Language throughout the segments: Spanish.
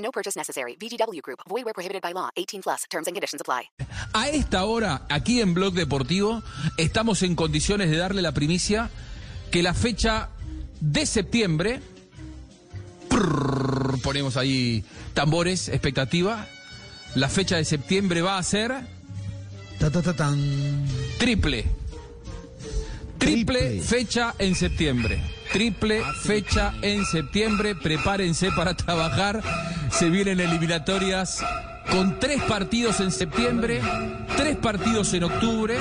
No purchase necessary. VGW Group. Void where prohibited by law. 18 plus. Terms and conditions apply. A esta hora, aquí en Blog Deportivo, estamos en condiciones de darle la primicia que la fecha de septiembre, prrr, ponemos ahí tambores, expectativa, la fecha de septiembre va a ser Ta, ta, ta, tan. triple. Triple, Triple. fecha en septiembre. Triple fecha en septiembre. Prepárense para trabajar. Se vienen eliminatorias con tres partidos en septiembre, tres partidos en octubre,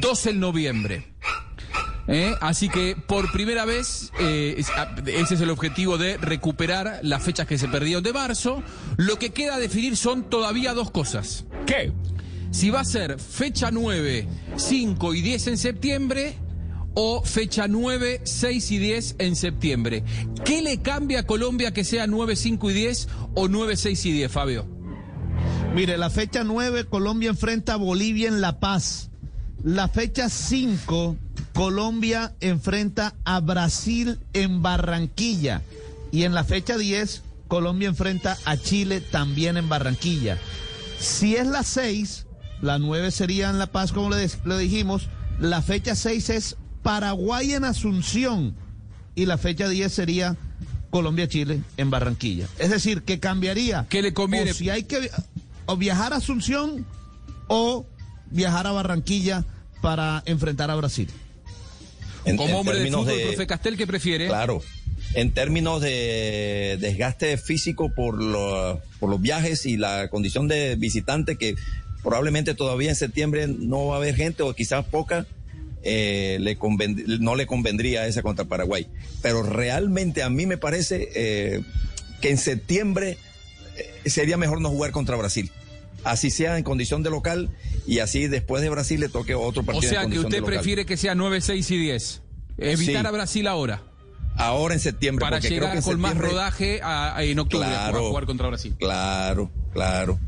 dos en noviembre. ¿Eh? Así que por primera vez, eh, es- a- ese es el objetivo de recuperar las fechas que se perdieron de marzo. Lo que queda a definir son todavía dos cosas. ¿Qué? Si va a ser fecha 9, 5 y 10 en septiembre o fecha 9, 6 y 10 en septiembre. ¿Qué le cambia a Colombia que sea 9, 5 y 10 o 9, 6 y 10, Fabio? Mire, la fecha 9, Colombia enfrenta a Bolivia en La Paz. La fecha 5, Colombia enfrenta a Brasil en Barranquilla. Y en la fecha 10, Colombia enfrenta a Chile también en Barranquilla. Si es la 6, la 9 sería en La Paz, como le, lo dijimos. La fecha 6 es Paraguay en Asunción. Y la fecha 10 sería Colombia-Chile en Barranquilla. Es decir, que cambiaría. ¿Qué le conviene? O si hay que o viajar a Asunción o viajar a Barranquilla para enfrentar a Brasil. En- Como en hombre de fútbol, de- profe Castel, ¿qué prefiere? Claro. En términos de desgaste físico por, lo- por los viajes y la condición de visitante, que probablemente todavía en septiembre no va a haber gente o quizás poca, eh, le no le convendría esa contra Paraguay. Pero realmente a mí me parece eh, que en septiembre eh, sería mejor no jugar contra Brasil. Así sea en condición de local y así después de Brasil le toque otro O partido. en sea que usted prefiere que sea 9, 6 y 10. Evitar Sí. a Brasil ahora. Ahora en septiembre. Para creo llegar que en con más rodaje a- a- en octubre a Claro. jugar contra Brasil. Claro, claro.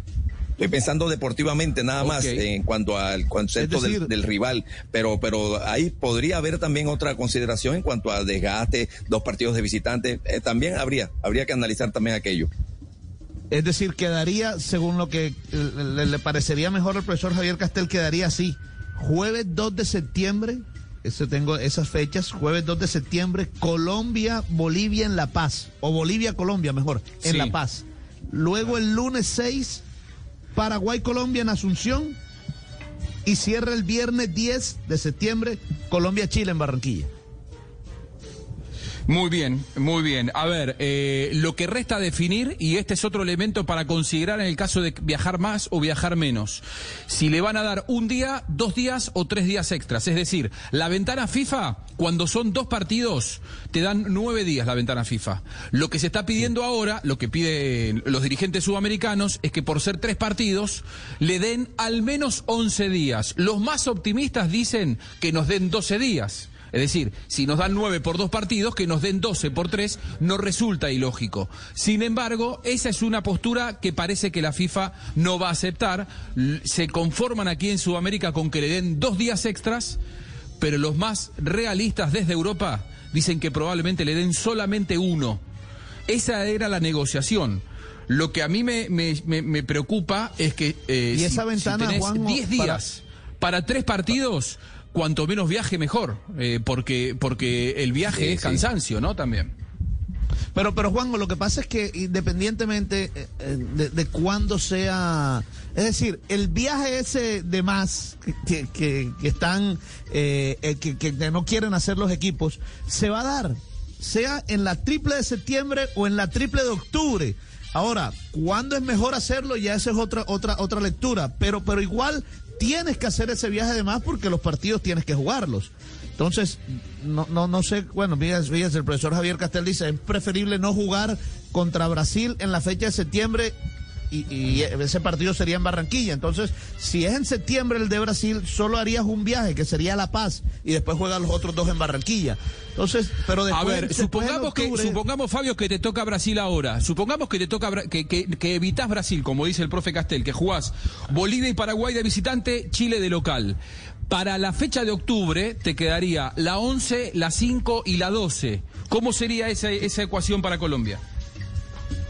Estoy pensando deportivamente nada más en cuanto al concepto decir- del, del rival, pero pero ahí podría haber también otra consideración en cuanto a desgaste, dos partidos de visitante, eh, también habría, habría que analizar también aquello. Es decir, quedaría, según lo que eh, le, le parecería mejor al profesor Javier Castel, quedaría así. Jueves 2 de septiembre, eso tengo esas fechas, jueves 2 de septiembre, Colombia, Bolivia en La Paz, o Bolivia, Colombia mejor, en Sí. La Paz. Luego el lunes 6, Paraguay, Colombia en Asunción. Y cierra el viernes 10 de septiembre, Colombia, Chile en Barranquilla. Muy bien, muy bien. A ver, eh, lo que resta definir, y este es otro elemento para considerar en el caso de viajar más o viajar menos, si le van a dar un día, dos días o tres días extras. Es decir, la ventana FIFA, cuando son dos partidos, te dan nueve días la ventana FIFA. Lo que se está pidiendo ahora, lo que piden los dirigentes sudamericanos, es que por ser tres partidos, le den al menos once días. Los más optimistas dicen que nos den doce días. Es decir, si nos dan 9 por dos partidos, que nos den 12 por tres, no resulta ilógico. Sin embargo, esa es una postura que parece que la FIFA no va a aceptar. Se conforman aquí en Sudamérica con que le den dos días extras, pero los más realistas desde Europa dicen que probablemente le den solamente uno. Esa era la negociación. Lo que a mí me, me- me- me preocupa es que eh, Y si- esa si ventana, tenés Juanjo, 10 para- días para tres partidos, cuanto menos viaje mejor, eh, porque, porque el viaje Sí, es sí. cansancio, ¿no? También. Pero, pero Juanjo, lo que pasa es que independientemente eh, eh, de, de cuándo sea, es decir, el viaje ese de más que, que, que están, eh, que, que no quieren hacer los equipos, se va a dar, sea en la triple de septiembre o en la triple de octubre. Ahora, ¿cuándo es mejor hacerlo? Ya esa es otra, otra, otra lectura. Pero, pero igual tienes que hacer ese viaje de más porque los partidos tienes que jugarlos. Entonces, no, no, no sé, bueno, fíjate, el profesor Javier Castel dice, es preferible no jugar contra Brasil en la fecha de septiembre y, y ese partido sería en Barranquilla. Entonces, si es en septiembre el de Brasil, solo harías un viaje, que sería La Paz, y después juegan los otros dos en Barranquilla. Entonces, pero después... A ver, supongamos que, supongamos, Fabio, que te toca Brasil ahora. Supongamos que te toca, Bra- que, que, que evitas Brasil, como dice el profe Castel, que jugás Bolivia y Paraguay de visitante, Chile de local. Para la fecha de octubre te quedaría la 11, la 5 y la 12. ¿Cómo sería esa, esa ecuación para Colombia?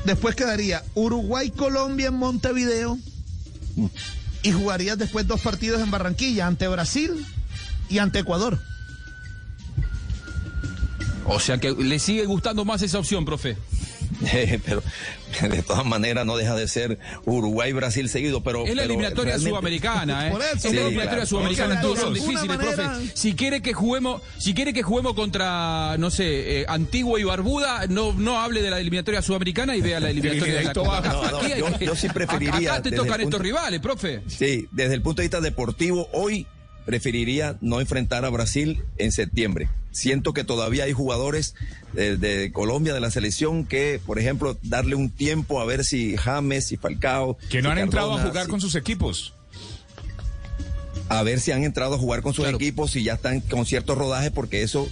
Después quedaría Uruguay-Colombia en Montevideo y jugarías después dos partidos en Barranquilla, ante Brasil y ante Ecuador. O sea que le sigue gustando más esa opción, profe. Eh, pero de todas maneras no deja de ser Uruguay-Brasil seguido. Pero, Es la eliminatoria realmente- sudamericana, ¿eh? Por eso, es la eliminatoria claro. sudamericana, todos son difíciles, manera- profe. Si quiere que juguemos, si quiere que juguemos contra, no sé, eh, Antigua y Barbuda, no, no hable de la eliminatoria sudamericana y vea la eliminatoria de la Copa. No, yo- sí preferiría Acá te tocan estos rivales, profe. Sí, desde el punto de vista deportivo, hoy preferiría no enfrentar a Brasil en septiembre. Siento que todavía hay jugadores de, de Colombia, de la selección, que, por ejemplo, darle un tiempo a ver si James, si Falcao. Que no si han entrado a jugar si- con sus equipos. a ver si han entrado a jugar con sus Claro. equipos, si ya están con cierto rodaje, porque eso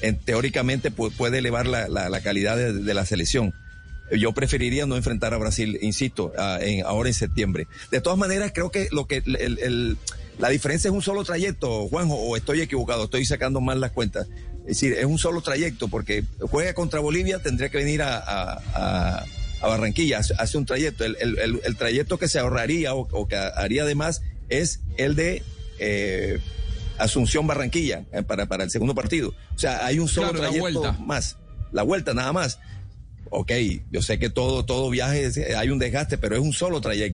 en- teóricamente pu- puede elevar la, la- la calidad de, de la selección. Yo preferiría no enfrentar a Brasil, insisto, a- en- ahora en septiembre. De todas maneras, creo que lo que el- el- la diferencia es un solo trayecto, Juanjo, o estoy equivocado, estoy sacando mal las cuentas. Es decir, es un solo trayecto, porque juega contra Bolivia, tendría que venir a, a- a- a Barranquilla, hace, un trayecto. El, el- el- el trayecto que se ahorraría o, o que haría además es el de eh, Asunción Barranquilla eh, para, para el segundo partido. O sea, hay un solo Claro, la trayecto vuelta. más. La vuelta nada más. Ok, yo sé que todo, todo viaje hay un desgaste, pero es un solo trayecto.